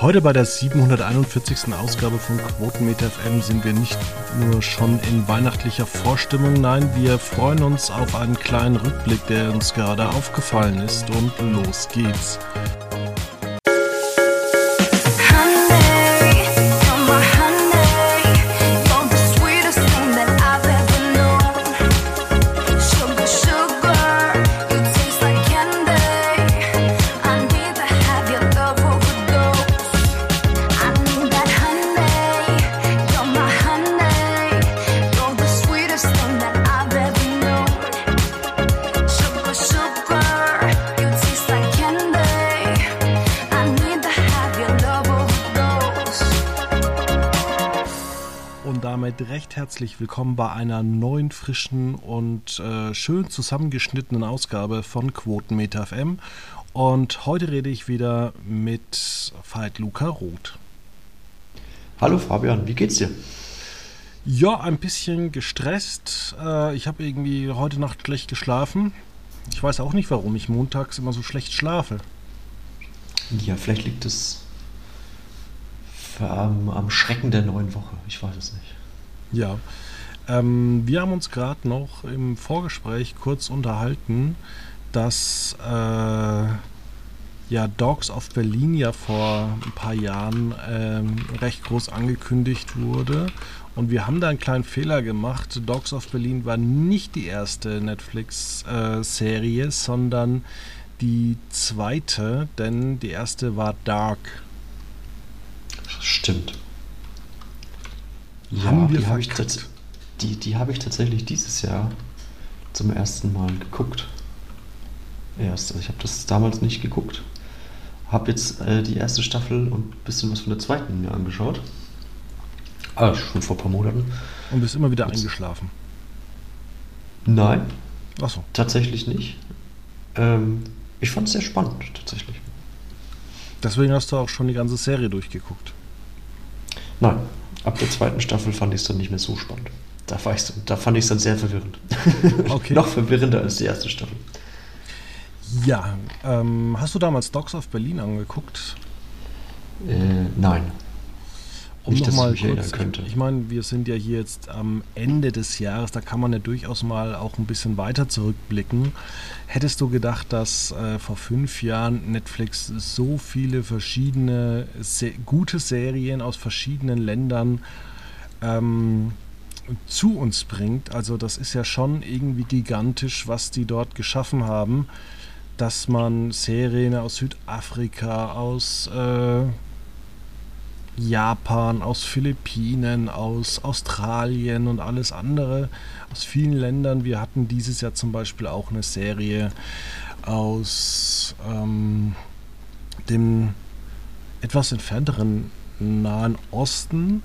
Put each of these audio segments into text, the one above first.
Heute bei der 741. Ausgabe von Quotenmeter FM sind wir nicht nur schon in weihnachtlicher Vorstimmung, nein, wir freuen uns auf einen kleinen Rückblick, der uns gerade aufgefallen ist und los geht's. Willkommen bei einer neuen, frischen und äh, schön zusammengeschnittenen Ausgabe von Quotenmeter FM. Und heute rede ich wieder mit Veit Luca Roth. Hallo Fabian, wie geht's dir? Ja, ein bisschen gestresst. Äh, ich habe irgendwie heute Nacht schlecht geschlafen. Ich weiß auch nicht, warum ich montags immer so schlecht schlafe. Ja, vielleicht liegt es am, am Schrecken der neuen Woche. Ich weiß es nicht. Ja. Ähm, wir haben uns gerade noch im Vorgespräch kurz unterhalten, dass äh, ja Dogs of Berlin ja vor ein paar Jahren ähm, recht groß angekündigt wurde. Und wir haben da einen kleinen Fehler gemacht. Dogs of Berlin war nicht die erste Netflix-Serie, äh, sondern die zweite, denn die erste war Dark. Stimmt. Ja, haben wir die habe ich, die, die hab ich tatsächlich dieses Jahr zum ersten Mal geguckt. Erst. Also ich habe das damals nicht geguckt. Habe jetzt äh, die erste Staffel und ein bisschen was von der zweiten mir angeschaut. Ah, schon vor ein paar Monaten. Und bist immer wieder jetzt. eingeschlafen? Nein. Achso. Tatsächlich nicht. Ähm, ich fand es sehr spannend, tatsächlich. Deswegen hast du auch schon die ganze Serie durchgeguckt. Nein, ab der zweiten Staffel fand ich es dann nicht mehr so spannend. Da, ich, da fand ich es dann sehr verwirrend. Okay. Noch verwirrender als die erste Staffel. Ja, ähm, hast du damals Dogs of Berlin angeguckt? Äh, nein. Um Nicht, nochmal kurz, könnte. ich meine, wir sind ja hier jetzt am Ende des Jahres, da kann man ja durchaus mal auch ein bisschen weiter zurückblicken. Hättest du gedacht, dass äh, vor fünf Jahren Netflix so viele verschiedene se gute Serien aus verschiedenen Ländern ähm, zu uns bringt? Also das ist ja schon irgendwie gigantisch, was die dort geschaffen haben, dass man Serien aus Südafrika, aus... Äh, Japan, aus Philippinen, aus Australien und alles andere, aus vielen Ländern. Wir hatten dieses Jahr zum Beispiel auch eine Serie aus ähm, dem etwas entfernteren Nahen Osten.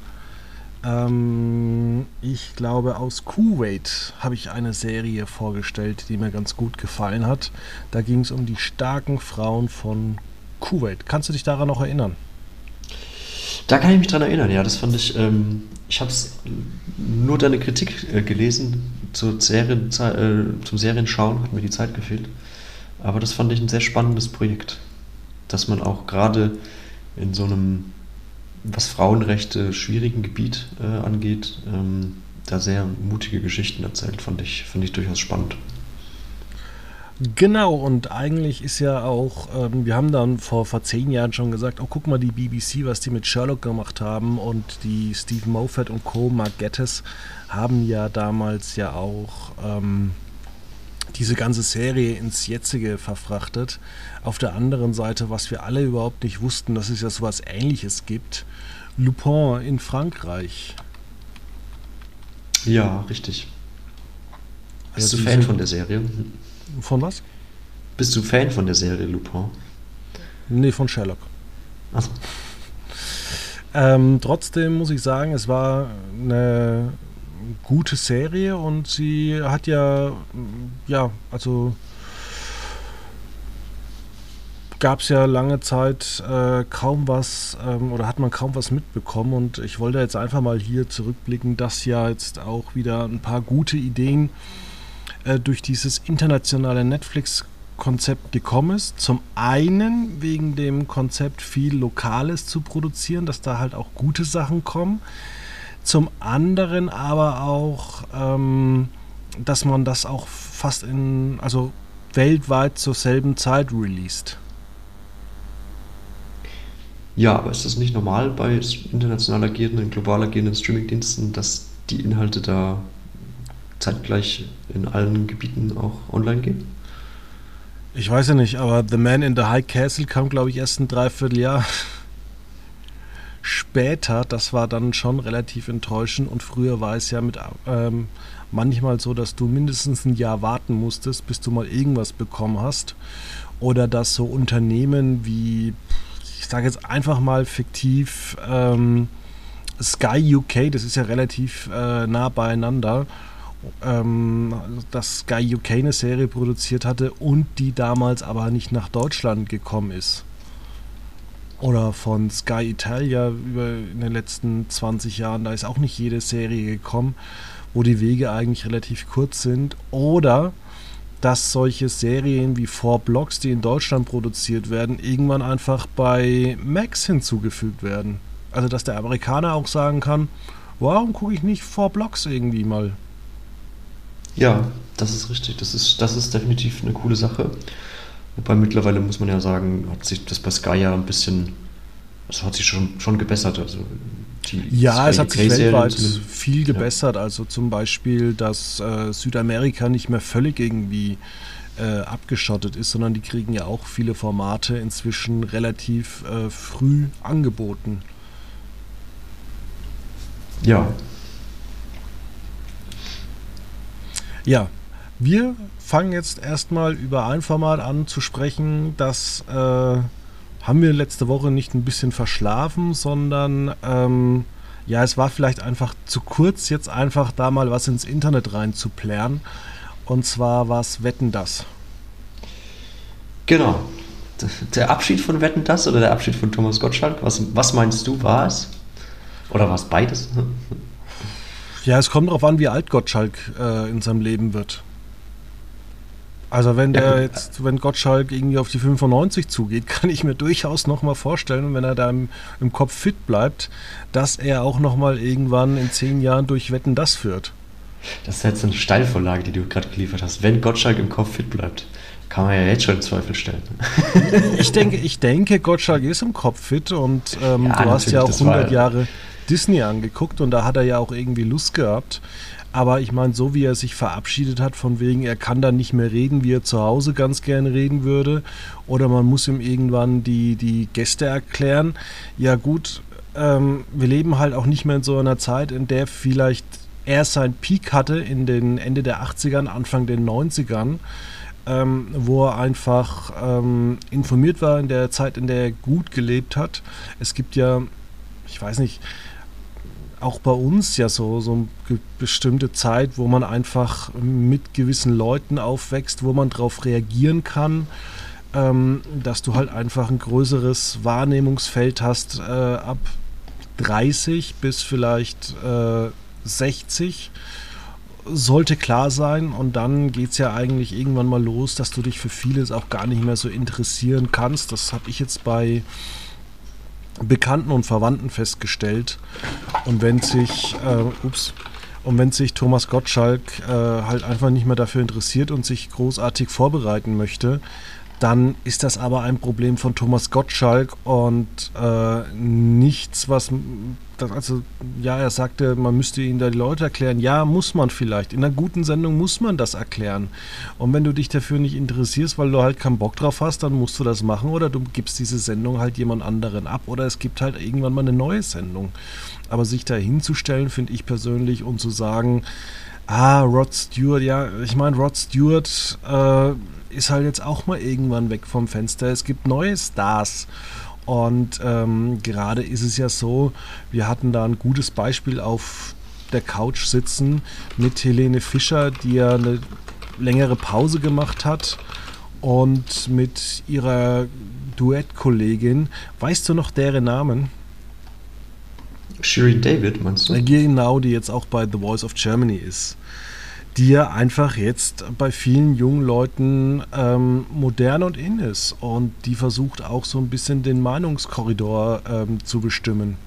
Ähm, ich glaube, aus Kuwait habe ich eine Serie vorgestellt, die mir ganz gut gefallen hat. Da ging es um die starken Frauen von Kuwait. Kannst du dich daran noch erinnern? Da kann ich mich dran erinnern, ja, das fand ich, ähm, ich habe nur deine Kritik äh, gelesen zur Serien, äh, zum Serienschauen, hat mir die Zeit gefehlt. Aber das fand ich ein sehr spannendes Projekt, dass man auch gerade in so einem, was Frauenrechte schwierigen Gebiet äh, angeht, ähm, da sehr mutige Geschichten erzählt, fand ich, fand ich durchaus spannend. Genau, und eigentlich ist ja auch, ähm, wir haben dann vor, vor zehn Jahren schon gesagt, oh guck mal die BBC, was die mit Sherlock gemacht haben und die Steve Moffat und Co., Mark Gettis, haben ja damals ja auch ähm, diese ganze Serie ins Jetzige verfrachtet. Auf der anderen Seite, was wir alle überhaupt nicht wussten, dass es ja sowas ähnliches gibt, Lupin in Frankreich. Ja, richtig. Bist ja, du Fan von der Serie? Von was? Bist du Fan von der Serie Lupin? Nee, von Sherlock. Achso. Ähm, trotzdem muss ich sagen, es war eine gute Serie und sie hat ja, ja, also gab es ja lange Zeit äh, kaum was ähm, oder hat man kaum was mitbekommen und ich wollte jetzt einfach mal hier zurückblicken, dass ja jetzt auch wieder ein paar gute Ideen äh, durch dieses internationale Netflix Konzept gekommen ist. Zum einen wegen dem Konzept viel Lokales zu produzieren, dass da halt auch gute Sachen kommen. Zum anderen aber auch, ähm, dass man das auch fast in, also weltweit zur selben Zeit released. Ja, aber ist das nicht normal bei international agierenden, global agierenden Streamingdiensten, dass die Inhalte da zeitgleich in allen Gebieten auch online gehen? Ich weiß ja nicht, aber The Man in the High Castle kam, glaube ich, erst ein Dreivierteljahr später. Das war dann schon relativ enttäuschend und früher war es ja mit ähm, manchmal so, dass du mindestens ein Jahr warten musstest, bis du mal irgendwas bekommen hast. Oder dass so Unternehmen wie, ich sage jetzt einfach mal fiktiv, ähm, Sky UK, das ist ja relativ äh, nah beieinander, ähm, dass Sky UK eine Serie produziert hatte und die damals aber nicht nach Deutschland gekommen ist. Oder von Sky Italia über in den letzten 20 Jahren, da ist auch nicht jede Serie gekommen, wo die Wege eigentlich relativ kurz sind. Oder dass solche Serien wie Four Blocks, die in Deutschland produziert werden, irgendwann einfach bei Max hinzugefügt werden. Also dass der Amerikaner auch sagen kann, warum gucke ich nicht Four Blocks irgendwie mal? Ja, das ist richtig. Das ist, das ist definitiv eine coole Sache. Wobei mittlerweile muss man ja sagen, hat sich das bei Sky ja ein bisschen, das hat sich schon, schon gebessert. Also ja, es hat sich weltweit viel gebessert. Ja. Also zum Beispiel, dass äh, Südamerika nicht mehr völlig irgendwie äh, abgeschottet ist, sondern die kriegen ja auch viele Formate inzwischen relativ äh, früh angeboten. Ja. Ja, wir fangen jetzt erstmal über ein Format an zu sprechen, das äh, haben wir letzte Woche nicht ein bisschen verschlafen, sondern ähm, ja, es war vielleicht einfach zu kurz, jetzt einfach da mal was ins Internet rein zu plären. Und zwar was Wetten das? Genau. Der Abschied von Wetten das oder der Abschied von Thomas Gottschalk? Was, was meinst du, war es? Oder war es beides? Ja, es kommt darauf an, wie alt Gottschalk äh, in seinem Leben wird. Also wenn der jetzt, wenn Gottschalk irgendwie auf die 95 zugeht, kann ich mir durchaus nochmal vorstellen, wenn er da im, im, Kopf fit bleibt, dass er auch nochmal irgendwann in zehn Jahren durch Wetten das führt. Das ist jetzt eine Steilvorlage, die du gerade geliefert hast. Wenn Gottschalk im Kopf fit bleibt, kann man ja jetzt schon in Zweifel stellen. ich denke, ich denke, Gottschalk ist im Kopf fit und ähm, ja, du hast ja auch 100 Jahre Disney angeguckt und da hat er ja auch irgendwie Lust gehabt. Aber ich meine, so wie er sich verabschiedet hat, von wegen, er kann dann nicht mehr reden, wie er zu Hause ganz gerne reden würde. Oder man muss ihm irgendwann die, die Gäste erklären. Ja gut, ähm, wir leben halt auch nicht mehr in so einer Zeit, in der vielleicht er seinen Peak hatte in den Ende der 80ern, Anfang der 90ern. Ähm, wo er einfach ähm, informiert war in der Zeit, in der er gut gelebt hat. Es gibt ja, ich weiß nicht, auch bei uns ja so, so eine bestimmte Zeit, wo man einfach mit gewissen Leuten aufwächst, wo man darauf reagieren kann, ähm, dass du halt einfach ein größeres Wahrnehmungsfeld hast äh, ab 30 bis vielleicht äh, 60 sollte klar sein und dann geht es ja eigentlich irgendwann mal los, dass du dich für vieles auch gar nicht mehr so interessieren kannst. Das habe ich jetzt bei Bekannten und Verwandten festgestellt. Und wenn sich, äh, ups, und wenn sich Thomas Gottschalk äh, halt einfach nicht mehr dafür interessiert und sich großartig vorbereiten möchte, dann ist das aber ein Problem von Thomas Gottschalk und äh, nichts, was. Also, ja, er sagte, man müsste ihnen da die Leute erklären. Ja, muss man vielleicht. In einer guten Sendung muss man das erklären. Und wenn du dich dafür nicht interessierst, weil du halt keinen Bock drauf hast, dann musst du das machen oder du gibst diese Sendung halt jemand anderen ab oder es gibt halt irgendwann mal eine neue Sendung. Aber sich da hinzustellen, finde ich persönlich, und zu sagen, ah, Rod Stewart, ja, ich meine, Rod Stewart äh, ist halt jetzt auch mal irgendwann weg vom Fenster. Es gibt neue Stars. Und ähm, gerade ist es ja so, wir hatten da ein gutes Beispiel auf der Couch sitzen mit Helene Fischer, die ja eine längere Pause gemacht hat und mit ihrer Duettkollegin. Weißt du noch deren Namen? Shirin David, meinst du? Genau, die jetzt auch bei The Voice of Germany ist. Die ja einfach jetzt bei vielen jungen Leuten ähm, modern und in ist. Und die versucht auch so ein bisschen den Meinungskorridor ähm, zu bestimmen.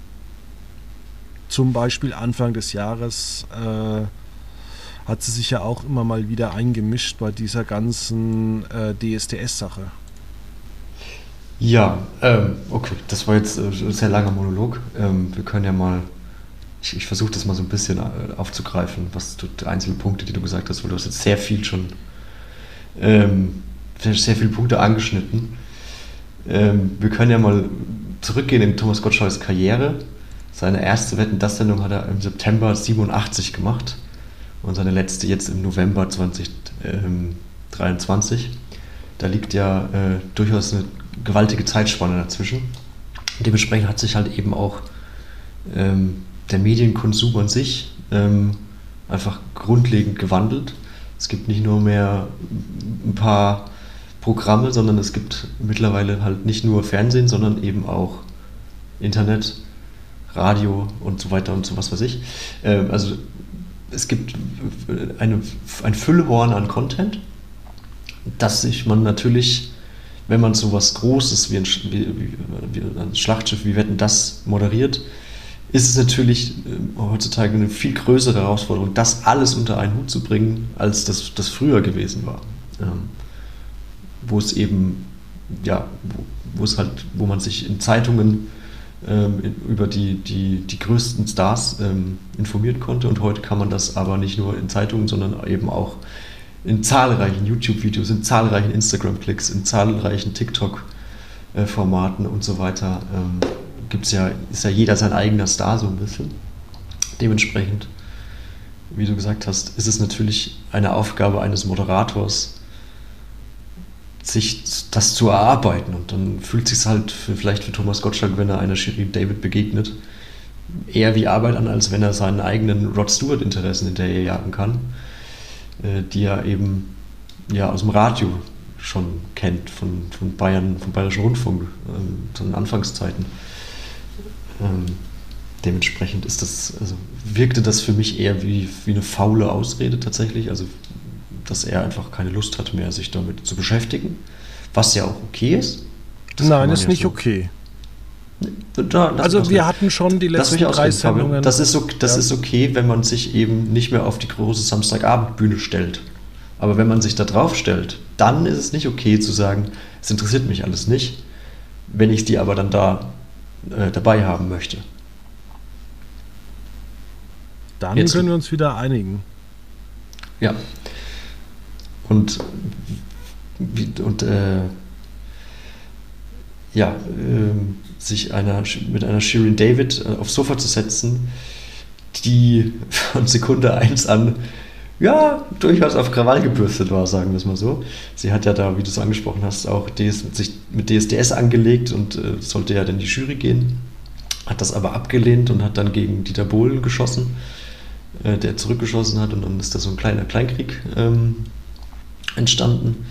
Zum Beispiel Anfang des Jahres äh, hat sie sich ja auch immer mal wieder eingemischt bei dieser ganzen äh, DSDS-Sache. Ja, ähm, okay, das war jetzt äh, ein sehr langer Monolog. Ähm, wir können ja mal ich, ich versuche das mal so ein bisschen äh, aufzugreifen, was du, die einzelnen Punkte, die du gesagt hast, weil du hast jetzt sehr viel schon, ähm, sehr viele Punkte angeschnitten. Ähm, wir können ja mal zurückgehen in Thomas Gottschalks Karriere. Seine erste Wetten, das Sendung hat er im September 87 gemacht und seine letzte jetzt im November 2023. Da liegt ja äh, durchaus eine gewaltige Zeitspanne dazwischen. Dementsprechend hat sich halt eben auch ähm, der Medienkonsum an sich ähm, einfach grundlegend gewandelt. Es gibt nicht nur mehr ein paar Programme, sondern es gibt mittlerweile halt nicht nur Fernsehen, sondern eben auch Internet, Radio und so weiter und so was weiß ich. Ähm, also es gibt eine, ein Füllhorn an Content, dass sich man natürlich, wenn man so was Großes wie ein, wie, wie ein Schlachtschiff wie Wetten das moderiert, ist es natürlich äh, heutzutage eine viel größere Herausforderung, das alles unter einen Hut zu bringen, als das, das früher gewesen war. Ähm, wo es eben, ja, wo, wo, es halt, wo man sich in Zeitungen ähm, in, über die, die, die größten Stars ähm, informieren konnte und heute kann man das aber nicht nur in Zeitungen, sondern eben auch in zahlreichen YouTube-Videos, in zahlreichen Instagram-Klicks, in zahlreichen TikTok-Formaten äh, und so weiter ähm, gibt's ja, ist ja jeder sein eigener Star so ein bisschen. Dementsprechend, wie du gesagt hast, ist es natürlich eine Aufgabe eines Moderators, sich das zu erarbeiten. Und dann fühlt sich halt für, vielleicht für Thomas Gottschalk, wenn er einer Shirin David begegnet, eher wie Arbeit an, als wenn er seinen eigenen Rod Stewart-Interessen hinterherjagen kann, äh, die er eben ja, aus dem Radio schon kennt, von, von Bayern, vom Bayerischen Rundfunk, äh, zu den Anfangszeiten. Ähm, dementsprechend ist das, also wirkte das für mich eher wie, wie eine faule Ausrede tatsächlich, also dass er einfach keine Lust hatte mehr, sich damit zu beschäftigen, was ja auch okay ist. Das Nein, ist ja nicht so okay. Da, also wir hatten schon die letzten drei Sendungen. Das, ist, okay, das ja. ist okay, wenn man sich eben nicht mehr auf die große Samstagabendbühne stellt. Aber wenn man sich da drauf stellt, dann ist es nicht okay zu sagen, es interessiert mich alles nicht. Wenn ich die aber dann da äh, dabei haben möchte. Dann Jetzt. können wir uns wieder einigen. Ja. Und, und äh, ja, äh, sich einer, mit einer Shirin David äh, aufs Sofa zu setzen, die von Sekunde 1 an ja, durchaus auf Krawall gebürstet war, sagen wir es mal so. Sie hat ja da, wie du es angesprochen hast, auch DS, sich mit DSDS angelegt und äh, sollte ja dann die Jury gehen. Hat das aber abgelehnt und hat dann gegen Dieter Bohlen geschossen, äh, der zurückgeschossen hat und dann ist da so ein kleiner Kleinkrieg ähm, entstanden.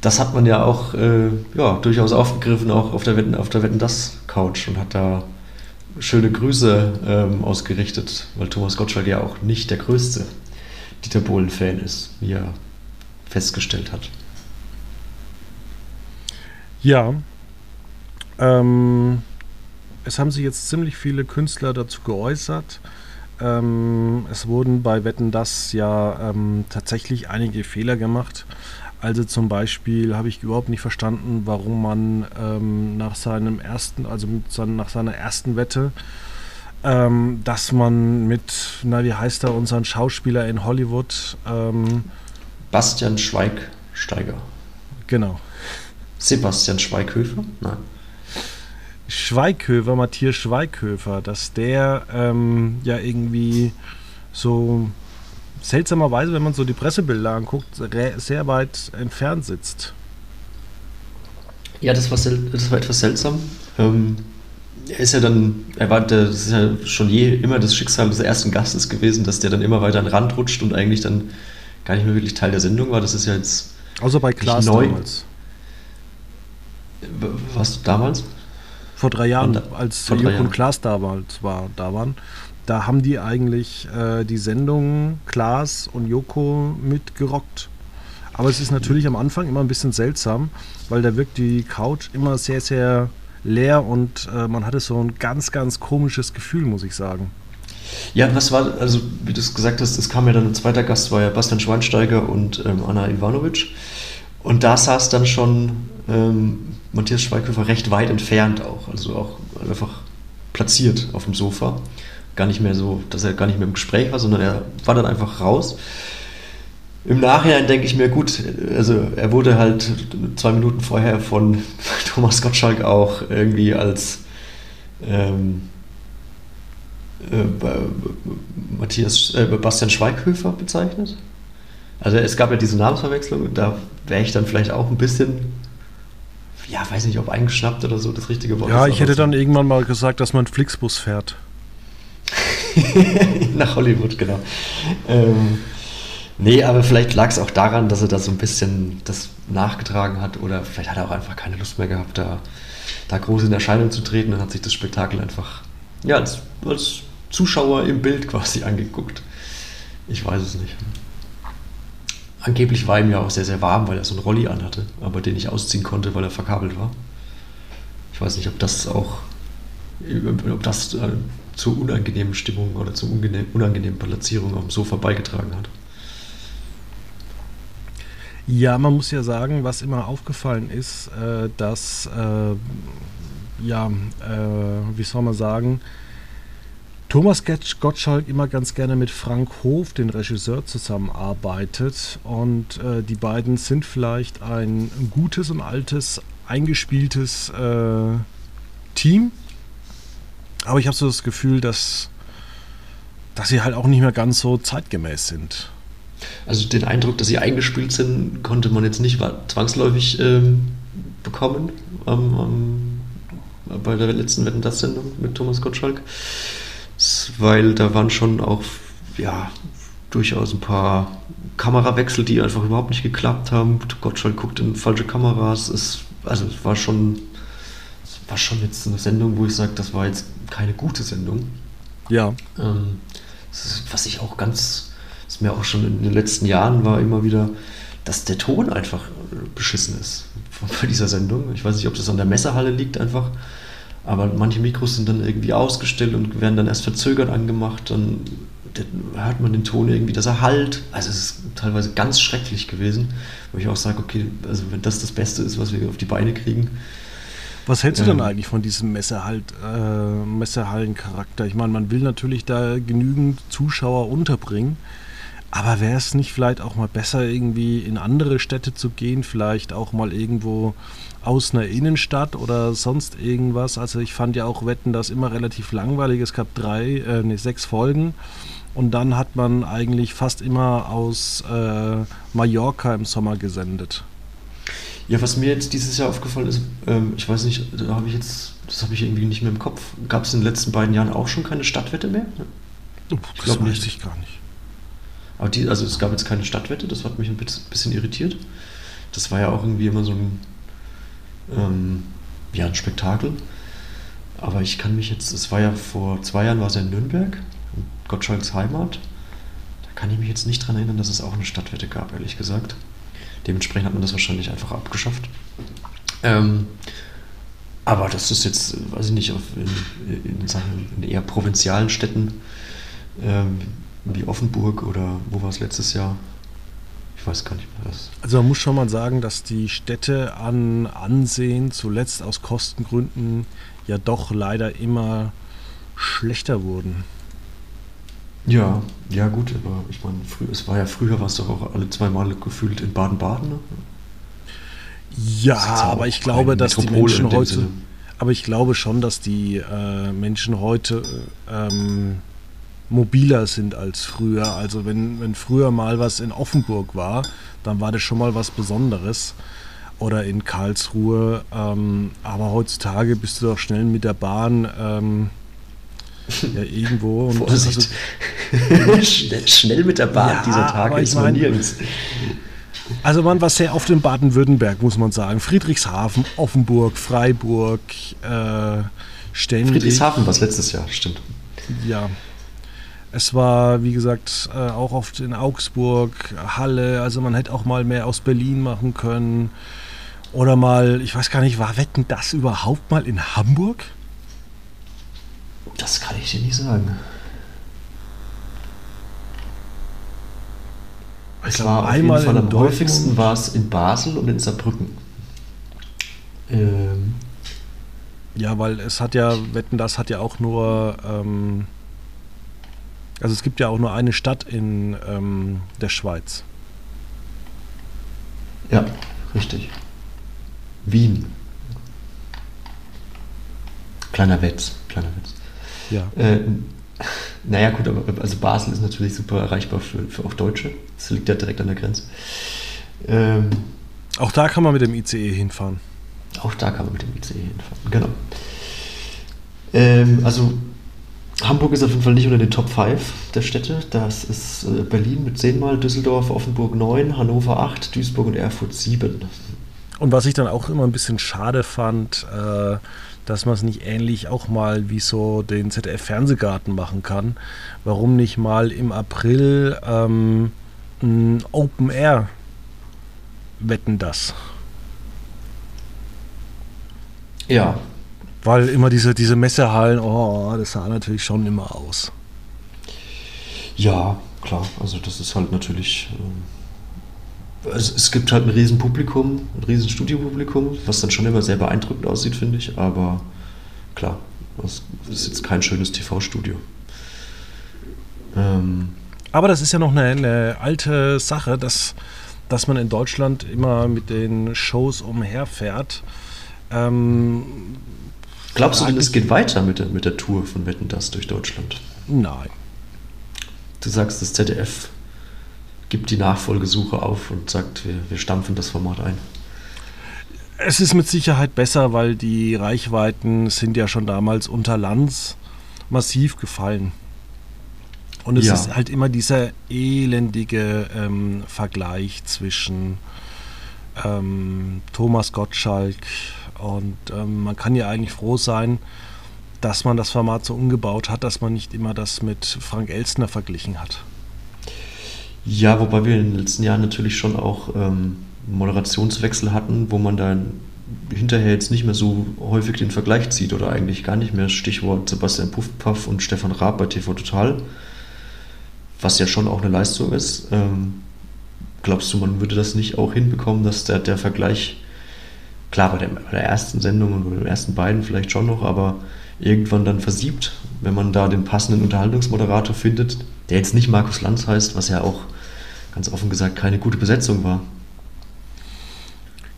Das hat man ja auch äh, ja, durchaus aufgegriffen, auch auf der Wetten, auf der Wetten das Couch und hat da schöne Grüße ähm, ausgerichtet, weil Thomas Gottschalk ja auch nicht der größte Dieter Bohlen-Fan ist, wie er festgestellt hat. Ja. Ähm, es haben sich jetzt ziemlich viele Künstler dazu geäußert. Ähm, es wurden bei Wetten das ja ähm, tatsächlich einige Fehler gemacht. Also zum Beispiel habe ich überhaupt nicht verstanden, warum man ähm, nach seinem ersten, also nach seiner ersten Wette ähm, dass man mit, na wie heißt er, unseren Schauspieler in Hollywood? Ähm, Bastian Schweigsteiger. Genau. Sebastian Schweighöfer? Nein. Schweighöfer, Matthias Schweighöfer, dass der ähm, ja irgendwie so seltsamerweise, wenn man so die Pressebilder anguckt, sehr weit entfernt sitzt. Ja, das war, das war etwas seltsam. Ähm, er ist ja dann, er war, das ist ja schon je immer das Schicksal des ersten Gastes gewesen, dass der dann immer weiter an den Rand rutscht und eigentlich dann gar nicht mehr wirklich Teil der Sendung war. Das ist ja jetzt. Außer bei Klaas neu. damals. Was damals? Vor drei Jahren, da, als Jörg und Klaas damals war, da waren, da haben die eigentlich äh, die Sendung Klaas und Joko mitgerockt. Aber es ist natürlich am Anfang immer ein bisschen seltsam, weil da wirkt die Couch immer sehr, sehr leer und äh, man hatte so ein ganz, ganz komisches Gefühl, muss ich sagen. Ja, was war, also wie du es gesagt hast, es kam ja dann ein zweiter Gast, war ja Bastian Schweinsteiger und ähm, Anna Ivanovic. Und da saß dann schon ähm, Matthias Schweighöfer recht weit entfernt auch, also auch einfach platziert auf dem Sofa. Gar nicht mehr so, dass er gar nicht mehr im Gespräch war, sondern er war dann einfach raus. Im Nachhinein denke ich mir, gut, also er wurde halt zwei Minuten vorher von Thomas Gottschalk auch irgendwie als ähm, äh, Matthias, äh, Bastian Schweighöfer bezeichnet. Also es gab ja diese Namensverwechslung, da wäre ich dann vielleicht auch ein bisschen, ja, weiß nicht, ob eingeschnappt oder so das richtige Wort. Ja, ich hätte so. dann irgendwann mal gesagt, dass man Flixbus fährt. Nach Hollywood, genau. Ähm, nee, aber vielleicht lag es auch daran, dass er da so ein bisschen das nachgetragen hat oder vielleicht hat er auch einfach keine Lust mehr gehabt, da, da groß in Erscheinung zu treten und hat sich das Spektakel einfach ja, als, als Zuschauer im Bild quasi angeguckt. Ich weiß es nicht. Angeblich war ihm ja auch sehr, sehr warm, weil er so einen Rolli anhatte, aber den ich ausziehen konnte, weil er verkabelt war. Ich weiß nicht, ob das auch, ob das äh, zur unangenehmen Stimmung oder zur unangenehmen Platzierung auf dem Sofa beigetragen hat. Ja, man muss ja sagen, was immer aufgefallen ist, äh, dass, äh, ja, äh, wie soll man sagen, Thomas Gottschalk immer ganz gerne mit Frank Hof, den Regisseur, zusammenarbeitet. Und äh, die beiden sind vielleicht ein gutes und altes, eingespieltes äh, Team. Aber ich habe so das Gefühl, dass, dass sie halt auch nicht mehr ganz so zeitgemäß sind. Also den Eindruck, dass sie eingespielt sind, konnte man jetzt nicht zwangsläufig ähm, bekommen ähm, bei der letzten Wetten das Sendung mit Thomas Gottschalk weil da waren schon auch ja, durchaus ein paar Kamerawechsel, die einfach überhaupt nicht geklappt haben. Gottschalk guckt in falsche Kameras. Es, also es war schon, es war schon jetzt eine Sendung, wo ich sage, das war jetzt keine gute Sendung. Ja. Ähm, was ich auch ganz, was mir auch schon in den letzten Jahren war, immer wieder, dass der Ton einfach beschissen ist bei dieser Sendung. Ich weiß nicht, ob das an der Messehalle liegt einfach. Aber manche Mikros sind dann irgendwie ausgestellt und werden dann erst verzögert angemacht. Dann hört man den Ton irgendwie, dass er halt. Also es ist teilweise ganz schrecklich gewesen, wo ich auch sage, okay, also wenn das das Beste ist, was wir auf die Beine kriegen. Was hältst du ähm, denn eigentlich von diesem Messehalt, äh, Messehallen-Charakter? Ich meine, man will natürlich da genügend Zuschauer unterbringen. Aber wäre es nicht vielleicht auch mal besser, irgendwie in andere Städte zu gehen, vielleicht auch mal irgendwo aus einer Innenstadt oder sonst irgendwas? Also ich fand ja auch Wetten das immer relativ langweilig. Es gab drei, äh, nee, sechs Folgen und dann hat man eigentlich fast immer aus äh, Mallorca im Sommer gesendet. Ja, was mir jetzt dieses Jahr aufgefallen ist, ähm, ich weiß nicht, da habe ich jetzt, das habe ich irgendwie nicht mehr im Kopf. Gab es in den letzten beiden Jahren auch schon keine Stadtwette mehr? Ich glaube nicht. Ich gar nicht. Aber die, also es gab jetzt keine Stadtwette, das hat mich ein bisschen irritiert. Das war ja auch irgendwie immer so ein, ähm, ja, ein Spektakel. Aber ich kann mich jetzt, es war ja vor zwei Jahren, war es ja in Nürnberg, Gottschalks Heimat. Da kann ich mich jetzt nicht daran erinnern, dass es auch eine Stadtwette gab, ehrlich gesagt. Dementsprechend hat man das wahrscheinlich einfach abgeschafft. Ähm, aber das ist jetzt, weiß ich nicht, in, in, in eher provinzialen Städten ähm, wie Offenburg oder wo war es letztes Jahr? Ich weiß gar nicht mehr. Was. Also man muss schon mal sagen, dass die Städte an Ansehen zuletzt aus Kostengründen ja doch leider immer schlechter wurden. Ja, ja gut, aber ich meine, es war ja früher, war es doch auch alle zwei Mal gefühlt in Baden-Baden. Ne? Ja, aber ich glaube, dass die Menschen heute, aber ich glaube schon, dass die äh, Menschen heute ähm, mobiler sind als früher. Also wenn, wenn früher mal was in Offenburg war, dann war das schon mal was Besonderes. Oder in Karlsruhe. Ähm, aber heutzutage bist du doch schnell mit der Bahn ähm, ja, irgendwo. Und Vorsicht. Also, schnell, schnell, mit der Bahn ja, dieser Tage ist man nirgends. Also man war sehr oft in Baden-Württemberg, muss man sagen. Friedrichshafen, Offenburg, Freiburg, äh, ständig. Friedrichshafen war es letztes Jahr, stimmt. Ja, Es war, wie gesagt, äh, auch oft in Augsburg, Halle. Also man hätte auch mal mehr aus Berlin machen können. Oder mal, ich weiß gar nicht, war Wetten das überhaupt mal in Hamburg? Das kann ich dir nicht sagen. Es ich war auf einmal jeden Fall am häufigsten war es in Basel und in Saarbrücken. Ähm. Ja, weil es hat ja, Wetten, das hat ja auch nur, ähm, also es gibt ja auch nur eine Stadt in ähm, der Schweiz. Ja, richtig. Wien. Kleiner Witz, kleiner Witz. Ja. Äh, naja, gut, aber also Basel ist natürlich super erreichbar für, für auch Deutsche. Das liegt ja direkt an der Grenze. Ähm, auch da kann man mit dem ICE hinfahren. Auch da kann man mit dem ICE hinfahren, genau. Ähm, also Hamburg ist auf jeden Fall nicht unter den Top 5 der Städte. Das ist äh, Berlin mit 10 Mal, Düsseldorf, Offenburg 9, Hannover 8, Duisburg und Erfurt 7. Und was ich dann auch immer ein bisschen schade fand, äh, dass man es nicht ähnlich auch mal wie so den ZDF-Fernsehgarten machen kann. Warum nicht mal im April ähm, ein Open Air wetten das? Ja. Weil immer diese, diese Messehallen, oh, das sah natürlich schon immer aus. Ja, klar. Also das ist halt natürlich. Ähm es, es gibt halt ein riesen Publikum, ein riesen Studiopublikum, was dann schon immer sehr beeindruckend aussieht, finde ich. Aber klar, es ist jetzt kein schönes TV-Studio. Ähm, aber das ist ja noch eine, eine, alte Sache, dass, dass man in Deutschland immer mit den Shows umherfährt. Ähm, Glaubst du denn, es geht weiter mit der, mit der Tour von Wetten das durch Deutschland? Nein. Du sagst, das ZDF gibt die Nachfolgesuche auf und sagt, wir, wir stampfen das Format ein. Es ist mit Sicherheit besser, weil die Reichweiten sind ja schon damals unter Lanz massiv gefallen. Und es ja. ist halt immer dieser elendige ähm, Vergleich zwischen ähm, Thomas Gottschalk und ähm, man kann ja eigentlich froh sein, dass man das Format so umgebaut hat, dass man nicht immer das mit Frank Elstner verglichen hat. Ja, wobei wir in den letzten Jahren natürlich schon auch ähm, Moderationswechsel hatten, wo man dann hinterher jetzt nicht mehr so häufig den Vergleich zieht oder eigentlich gar nicht mehr. Stichwort Sebastian Puffpaff und Stefan Raab bei TV Total, was ja schon auch eine Leistung ist. Ähm, glaubst du, man würde das nicht auch hinbekommen, dass der, der Vergleich, klar, bei der, bei der ersten Sendung und bei den ersten beiden vielleicht schon noch, aber irgendwann dann versiebt, wenn man da den passenden Unterhaltungsmoderator findet, der jetzt nicht Markus Lanz heißt, was ja auch ganz offen gesagt keine gute Besetzung war.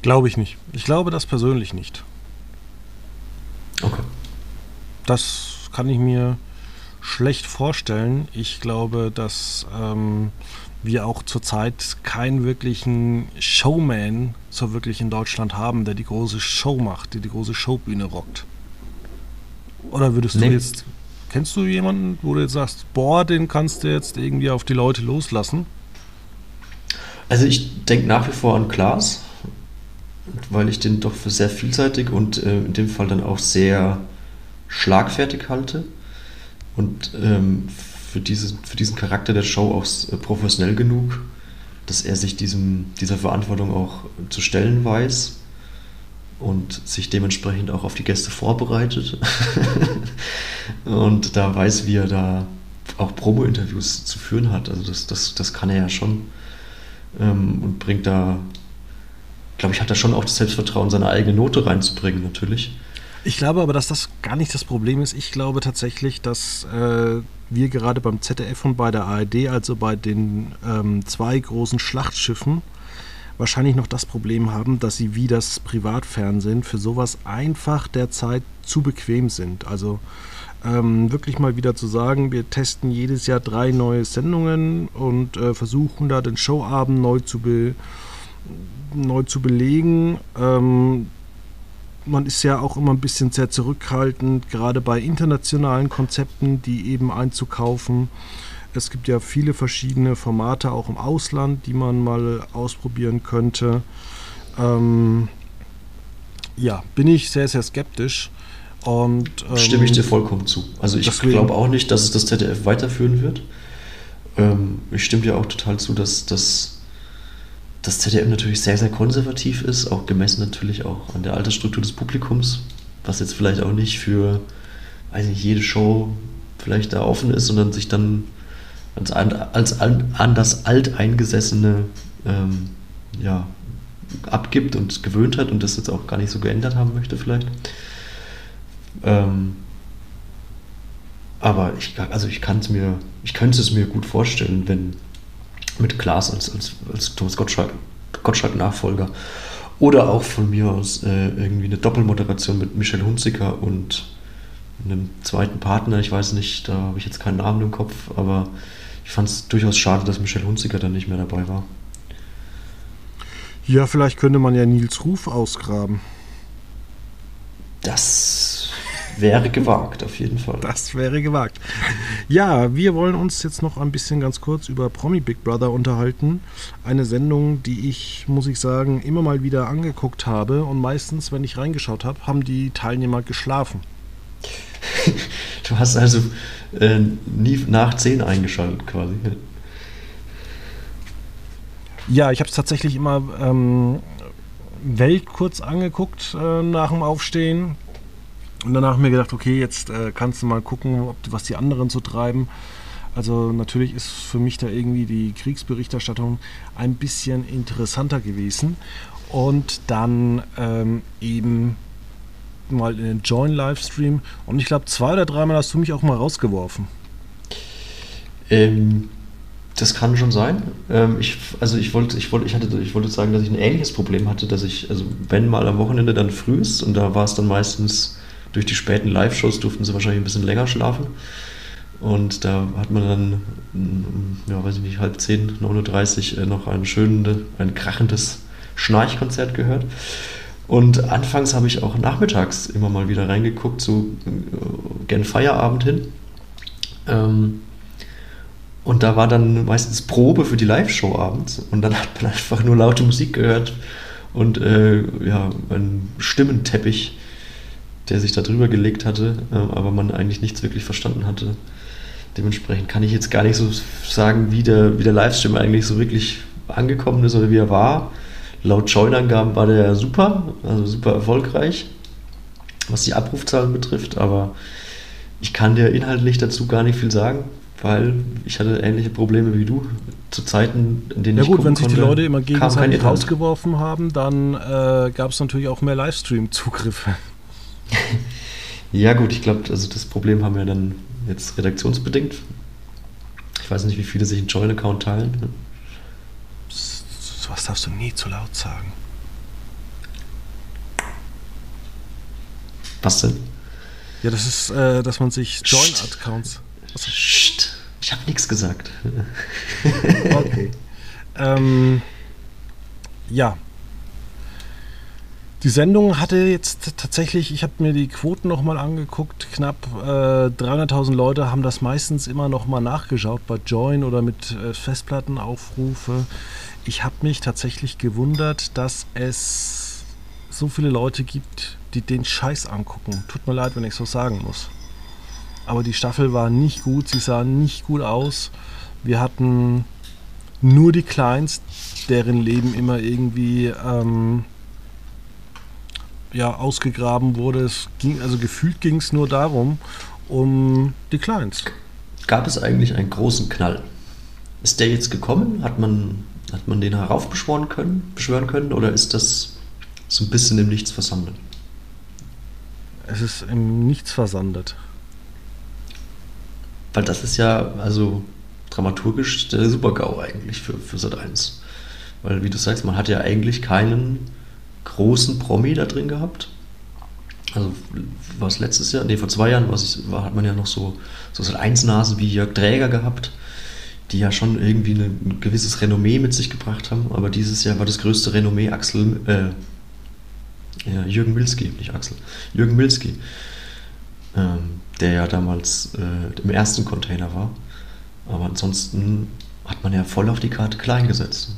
Glaube ich nicht. Ich glaube das persönlich nicht. Okay. Das kann ich mir schlecht vorstellen. Ich glaube, dass ähm, wir auch zurzeit keinen wirklichen Showman so wirklich in Deutschland haben, der die große Show macht, der die große Showbühne rockt. Oder würdest du nee. jetzt, kennst du jemanden, wo du jetzt sagst, boah, den kannst du jetzt irgendwie auf die Leute loslassen? Also ich denke nach wie vor an Klaas, weil ich den doch für sehr vielseitig und äh, in dem Fall dann auch sehr schlagfertig halte und ähm, für, diese, für diesen Charakter der Show auch äh, professionell genug, dass er sich diesem, dieser Verantwortung auch zu stellen weiß und sich dementsprechend auch auf die Gäste vorbereitet und da weiß, wie er da auch Promo-Interviews zu führen hat. Also das, das, das kann er ja schon ähm, und bringt da, glaube ich, hat er schon auch das Selbstvertrauen, seine eigene Note reinzubringen, natürlich. Ich glaube aber, dass das gar nicht das Problem ist. Ich glaube tatsächlich, dass äh, wir gerade beim ZDF und bei der ARD, also bei den ähm, zwei großen Schlachtschiffen, wahrscheinlich noch das Problem haben, dass sie wie das Privatfernsehen für sowas einfach derzeit zu bequem sind. Also ähm, wirklich mal wieder zu sagen, wir testen jedes Jahr drei neue Sendungen und äh, versuchen da den Showabend neu zu, be neu zu belegen. Ähm, man ist ja auch immer ein bisschen sehr zurückhaltend, gerade bei internationalen Konzepten, die eben einzukaufen. Es gibt ja viele verschiedene Formate auch im Ausland, die man mal ausprobieren könnte. Ähm, ja, bin ich sehr, sehr skeptisch Und, ähm, Stimme ich dir vollkommen zu. Also ich glaube auch nicht, dass es das ZDF weiterführen wird. Ähm, ich stimme dir auch total zu, dass, dass das ZDF natürlich sehr, sehr konservativ ist, auch gemessen natürlich auch an der Altersstruktur des Publikums, was jetzt vielleicht auch nicht für, weiß nicht, jede Show vielleicht da offen ist, sondern sich dann als, als an das alteingesessene ähm, ja, abgibt und gewöhnt hat und das jetzt auch gar nicht so geändert haben möchte vielleicht. Ähm, aber ich, also ich kann es mir, ich könnte es mir gut vorstellen, wenn mit Klaas als, als, als Thomas Gottschalk, Gottschalk Nachfolger oder auch von mir aus äh, irgendwie eine Doppelmoderation mit Michelle Hunziker und einem zweiten Partner. Ich weiß nicht, da habe ich jetzt keinen Namen im Kopf, aber ich fand es durchaus schade, dass Michelle Hunziker dann nicht mehr dabei war. Ja, vielleicht könnte man ja Nils Ruf ausgraben. Das wäre gewagt, auf jeden Fall. Das wäre gewagt. Ja, wir wollen uns jetzt noch ein bisschen ganz kurz über Promi Big Brother unterhalten. Eine Sendung, die ich, muss ich sagen, immer mal wieder angeguckt habe. Und meistens, wenn ich reingeschaut habe, haben die Teilnehmer geschlafen. du hast also äh, nie nach 10 eingeschaltet quasi. Ja, ich habe es tatsächlich immer ähm, Welt kurz angeguckt äh, nach dem Aufstehen. Und danach mir gedacht, okay, jetzt äh, kannst du mal gucken, ob, was die anderen so treiben. Also natürlich ist für mich da irgendwie die Kriegsberichterstattung ein bisschen interessanter gewesen. Und dann ähm, eben mal in den Join-Livestream. Und ich glaube, zwei oder dreimal hast du mich auch mal rausgeworfen. Ähm, das kann schon sein. Ähm, ich, also ich wollte, ich wollte, ich ich wollte sagen, dass ich ein ähnliches Problem hatte, dass ich, also wenn mal am Wochenende dann früh ist und da war es dann meistens durch die späten Live-Shows durften sie wahrscheinlich ein bisschen länger schlafen. Und da hat man dann, ja, weiß ich nicht, halb zehn, 9.30 Uhr äh, noch ein schönes, ein krachendes Schnarchkonzert gehört. Und anfangs habe ich auch nachmittags immer mal wieder reingeguckt, so äh, gern Feierabend hin. Ähm, und da war dann meistens Probe für die Live-Show abends. Und dann hat man einfach nur laute Musik gehört und äh, ja, einen Stimmenteppich der sich da drüber gelegt hatte, äh, aber man eigentlich nichts wirklich verstanden hatte. Dementsprechend kann ich jetzt gar nicht so sagen, wie der, wie der Livestream eigentlich so wirklich angekommen ist oder wie er war. Laut Join-Angaben war der super, also super erfolgreich, was die Abrufzahlen betrifft, aber ich kann dir inhaltlich dazu gar nicht viel sagen, weil ich hatte ähnliche Probleme wie du zu Zeiten, in denen ja ich gut, wenn sich die Leute immer gegenseitig rausgeworfen haben, dann äh, gab es natürlich auch mehr Livestream-Zugriffe. ja, gut, ich glaube, also das Problem haben wir dann jetzt redaktionsbedingt. Ich weiß nicht, wie viele sich einen Join-Account teilen. So was darfst du nie zu laut sagen. Was denn? Ja, das ist, äh, dass man sich Join-Accounts. Ich habe nichts gesagt. okay. ähm, ja, die Sendung hatte jetzt tatsächlich, ich habe mir die Quoten nochmal angeguckt, knapp äh, 300.000 Leute haben das meistens immer nochmal nachgeschaut bei Join oder mit äh, Festplattenaufrufe. Ich habe mich tatsächlich gewundert, dass es so viele Leute gibt, die den Scheiß angucken. Tut mir leid, wenn ich so sagen muss. Aber die Staffel war nicht gut, sie sah nicht gut aus. Wir hatten nur die Kleins, deren Leben immer irgendwie... Ähm, ja, ausgegraben wurde. Es ging, also gefühlt ging es nur darum, um die Clients. Gab es eigentlich einen großen Knall? Ist der jetzt gekommen? Hat man, hat man den heraufbeschwören können, beschwören können oder ist das so ein bisschen im Nichts versandet? Es ist im Nichts versandet. Weil das ist ja, also dramaturgisch der Super-GAU eigentlich für, für Sat 1. Weil, wie du sagst, man hat ja eigentlich keinen großen Promi da drin gehabt. Also war es letztes Jahr, nee, vor zwei Jahren was war, hat man ja noch so, so, so Einsnasen wie Jörg Träger gehabt, die ja schon irgendwie eine, ein gewisses Renommee mit sich gebracht haben. Aber dieses Jahr war das größte Renommee Axel, äh, ja, Jürgen Milski, nicht Axel, Jürgen Milski, ähm, der ja damals äh, im ersten Container war. Aber ansonsten hat man ja voll auf die Karte klein gesetzt.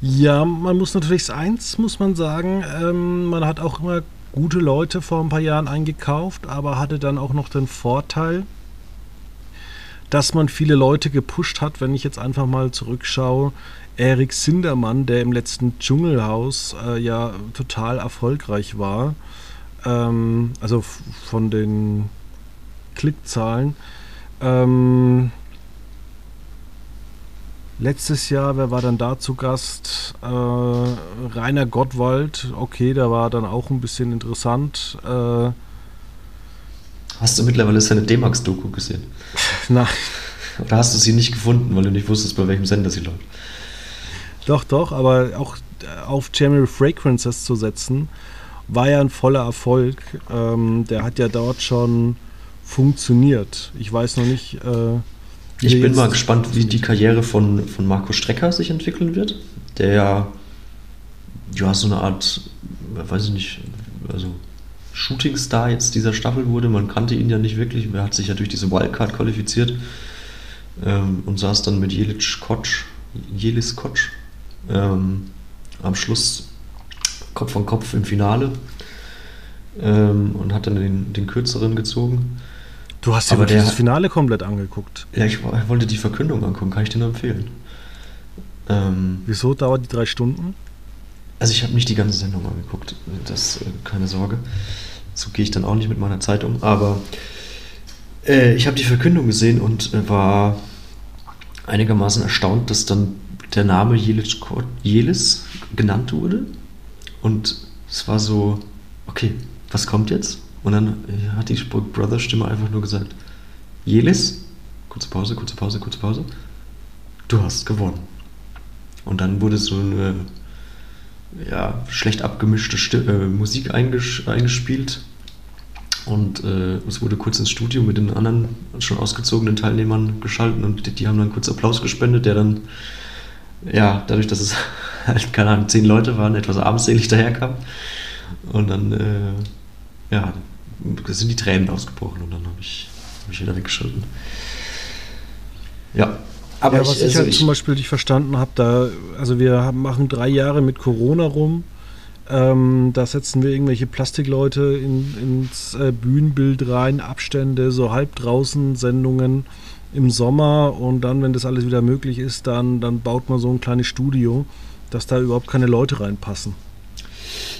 Ja, man muss natürlich eins, muss man sagen, ähm, man hat auch immer gute Leute vor ein paar Jahren eingekauft, aber hatte dann auch noch den Vorteil, dass man viele Leute gepusht hat, wenn ich jetzt einfach mal zurückschaue. Erik Sindermann, der im letzten Dschungelhaus äh, ja total erfolgreich war, ähm, also von den Klickzahlen. Ähm, letztes Jahr, wer war dann da zu Gast? Äh, Rainer Gottwald, okay, der war dann auch ein bisschen interessant. Äh, Hast du mittlerweile seine D-Max-Doku gesehen? Nein. Oder hast du sie nicht gefunden, weil du nicht wusstest, bei welchem Sender sie läuft? Doch, doch, aber auch äh, auf Jeremy Fragrances zu setzen, war ja ein voller Erfolg. Ähm, der hat ja dort schon funktioniert. Ich weiß noch nicht. Äh, ich bin mal gespannt, wie die Karriere von, von Marco Strecker sich entwickeln wird. Der ja, ja so eine Art, weiß ich nicht, also Shootingstar jetzt dieser Staffel wurde. Man kannte ihn ja nicht wirklich. Er hat sich ja durch diese Wildcard qualifiziert ähm, und saß dann mit Jelic Kotsch, Jelis Kotsch ähm, am Schluss Kopf an Kopf im Finale ähm, und hat dann den, den kürzeren gezogen. Du hast dir aber das Finale komplett angeguckt. Ja, ich wollte die Verkündung angucken, kann ich dir nur empfehlen. Ähm, Wieso dauert die drei Stunden? Also ich habe nicht die ganze Sendung angeguckt, das äh, keine Sorge. So gehe ich dann auch nicht mit meiner Zeit um. Aber äh, ich habe die Verkündung gesehen und äh, war einigermaßen erstaunt, dass dann der Name Jelis, Jelis genannt wurde. Und es war so, okay, was kommt jetzt? Und dann äh, hat die Brother Stimme einfach nur gesagt, Jelis, kurze Pause, kurze Pause, kurze Pause, du hast gewonnen. Und dann wurde so eine ja, schlecht abgemischte Sti äh, Musik einges eingespielt. Und äh, es wurde kurz ins Studio mit den anderen schon ausgezogenen Teilnehmern geschalten und die, die, haben dann kurz Applaus gespendet, der dann, ja, dadurch, dass es halt, keine Ahnung, zehn Leute waren, etwas armselig daherkam. Und dann, äh, ja, sind die Tränen ausgebrochen und dann habe ich, hab ich wieder weggeschalten. Ja, aber ja, was ich, also ich halt ich, zum Beispiel nicht verstanden habe, da, also wir haben, machen drei Jahre mit Corona rum. Ähm, da setzen wir irgendwelche Plastikleute in, ins äh, Bühnenbild rein, Abstände, so halb draußen Sendungen im Sommer und dann, wenn das alles wieder möglich ist, dann, dann baut man so ein kleines Studio, dass da überhaupt keine Leute reinpassen.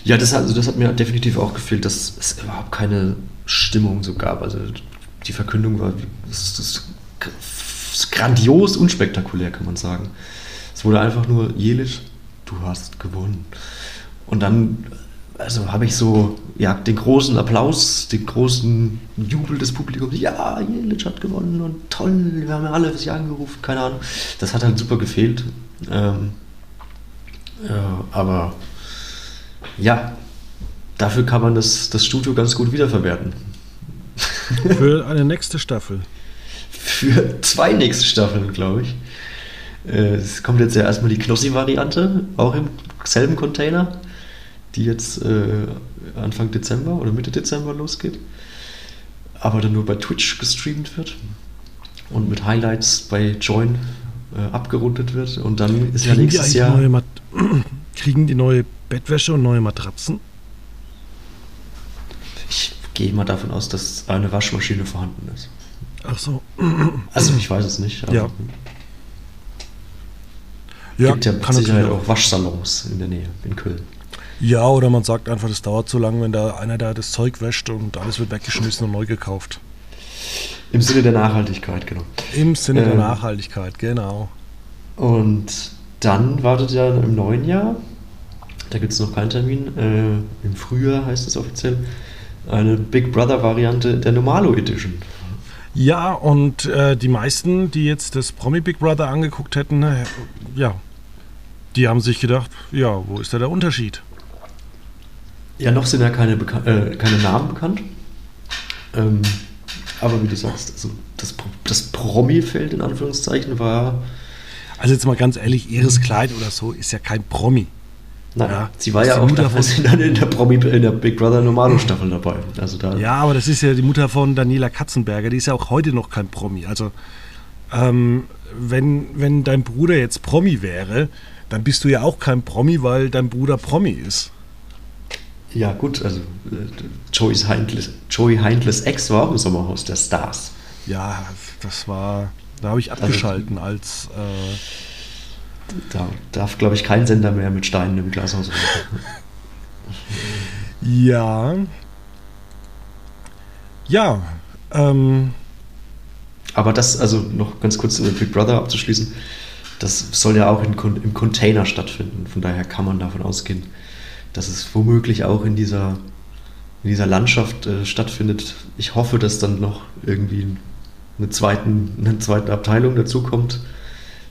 Ja, das, also das hat mir definitiv auch gefehlt, dass es überhaupt keine Stimmung so gab. Also die Verkündung war das, das grandios unspektakulär, kann man sagen. Es wurde einfach nur, Jelisch, du hast gewonnen. Und dann also habe ich so ja, den großen Applaus, den großen Jubel des Publikums. Ja, Jelic hat gewonnen und toll, wir haben ja alle für sie angerufen, keine Ahnung. Das hat halt super gefehlt. Ähm, ja, aber ja, dafür kann man das, das Studio ganz gut wiederverwerten. Für eine nächste Staffel für zwei nächste Staffeln, glaube ich. Äh, es kommt jetzt ja erstmal die Knossi-Variante, auch im selben Container, die jetzt äh, Anfang Dezember oder Mitte Dezember losgeht. Aber dann nur bei Twitch gestreamt wird und mit Highlights bei Join äh, abgerundet wird. Und dann ist ja nächstes Jahr. kriegen die neue Bettwäsche und neue Matratzen? Ich gehe mal davon aus, dass eine Waschmaschine vorhanden ist. Ach so. Also ich weiß es nicht. ja. Ja, gibt ja mit Sicherheit auch Waschsalons in der Nähe, in Köln. Ja, oder man sagt einfach, das dauert zu lang, wenn da einer da das Zeug wäscht und alles wird weggeschmissen und neu gekauft. Im Sinne der Nachhaltigkeit, genau. Im Sinne ähm, der Nachhaltigkeit, genau. Und dann wartet ja im neuen Jahr, da gibt es noch keinen Termin, äh, im Frühjahr heißt es offiziell, eine Big Brother-Variante der Normalo Edition. Ja, und äh, die meisten, die jetzt das Promi Big Brother angeguckt hätten, äh, ja, die haben sich gedacht, ja, wo ist da der Unterschied? Ja, noch sind ja keine, Bekan äh, keine Namen bekannt. Ähm, aber wie du sagst, also das, das Promi-Feld in Anführungszeichen war. Also jetzt mal ganz ehrlich, Iris Kleid oder so ist ja kein Promi. Nein, ja, sie war ja auch da, dann in der, Promi, in der Big Brother Normalo Staffel dabei. Also da ja, aber das ist ja die Mutter von Daniela Katzenberger, die ist ja auch heute noch kein Promi. Also ähm, wenn, wenn dein Bruder jetzt Promi wäre, dann bist du ja auch kein Promi, weil dein Bruder Promi ist. Ja, gut, also äh, Heindles, Joey Heindles Ex war auch im Sommerhaus der Stars. Ja, das war, da habe ich also, abgeschalten also, als. Äh, da darf, glaube ich, kein Sender mehr mit Steinen im Glashaus Ja. Ja. Ähm. Aber das, also noch ganz kurz über Big Brother abzuschließen, das soll ja auch in, im Container stattfinden. Von daher kann man davon ausgehen, dass es womöglich auch in dieser, in dieser Landschaft äh, stattfindet. Ich hoffe, dass dann noch irgendwie eine, zweiten, eine zweite Abteilung dazukommt,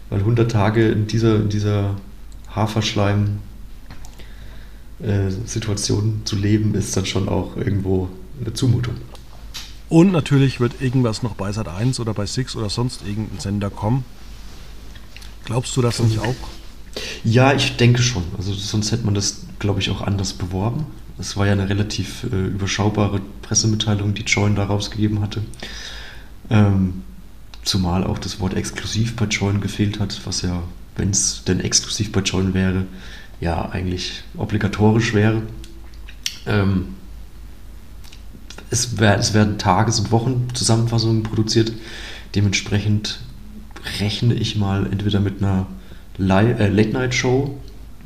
weil 100 Tage in dieser, in dieser Haferschleim äh, zu leben, ist dann schon auch irgendwo eine Zumutung. Und natürlich wird irgendwas noch bei Sat 1 oder bei Six oder sonst irgendein Sender kommen. Glaubst du das nicht auch? Ja, ich denke schon. Also sonst hätte man das, glaube ich, auch anders beworben. Es war ja eine relativ äh, überschaubare Pressemitteilung, die Join da rausgegeben hatte. Ähm, zumal auch das Wort exklusiv bei Join gefehlt hat, was ja, wenn es denn exklusiv bei Join wäre, ja eigentlich obligatorisch wäre. Ähm, es, wär, es werden Tages- und Wochenzusammenfassungen produziert. Dementsprechend rechne ich mal entweder mit einer äh, Late-Night-Show,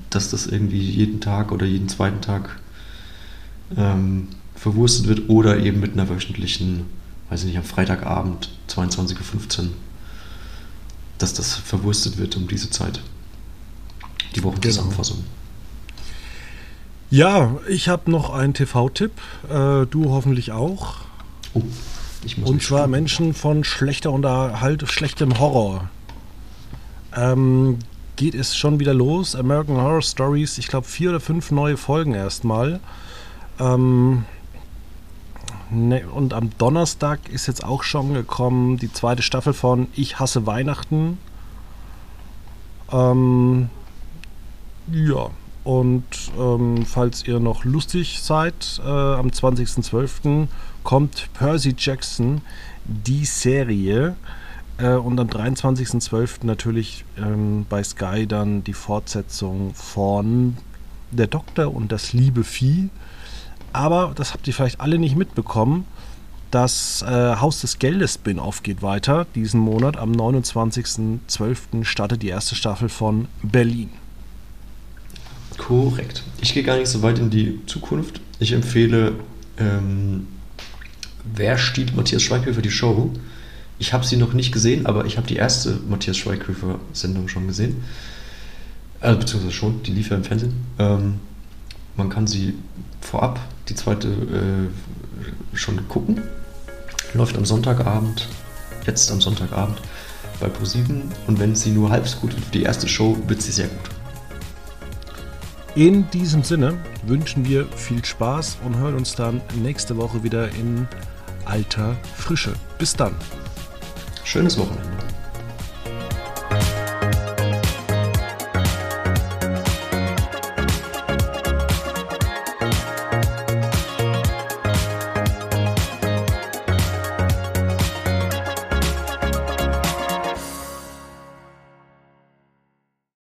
dass das irgendwie jeden Tag oder jeden zweiten Tag ähm, verwurstet wird oder eben mit einer wöchentlichen, weiß ich nicht, am Freitagabend 22.15 Uhr, dass das verwurstet wird um diese Zeit. Die Wochenzusammenfassung. Genau. Ja, ich habe noch einen TV-Tipp. Äh, du hoffentlich auch. Oh, Und zwar Menschen von schlechter Unterhalt, schlechtem Horror. Ähm, geht es schon wieder los. American Horror Stories, ich glaube vier oder fünf neue Folgen erstmal. Ähm, ne, und am Donnerstag ist jetzt auch schon gekommen die zweite Staffel von Ich hasse Weihnachten. Ähm, ja, und ähm, falls ihr noch lustig seid, äh, am 20.12. kommt Percy Jackson, die Serie. Äh, und am 23.12. natürlich ähm, bei Sky dann die Fortsetzung von Der Doktor und das liebe Vieh. Aber das habt ihr vielleicht alle nicht mitbekommen. Das äh, Haus des Geldes Spin-off geht weiter diesen Monat. Am 29.12. startet die erste Staffel von Berlin. Korrekt. Ich gehe gar nicht so weit in die Zukunft. Ich empfehle ähm, Wer stiehlt Matthias Schweighöfer die Show? Ich habe sie noch nicht gesehen, aber ich habe die erste Matthias Schweighöfer-Sendung schon gesehen. Also, beziehungsweise schon, die lief ja im Fernsehen. Ähm, man kann sie vorab, die zweite, äh, schon gucken. Läuft am Sonntagabend, jetzt am Sonntagabend bei ProSieben. Und wenn sie nur halb so gut wird wie die erste Show, wird sie sehr gut. In diesem Sinne wünschen wir viel Spaß und hören uns dann nächste Woche wieder in alter Frische. Bis dann. Schönes Wochenende.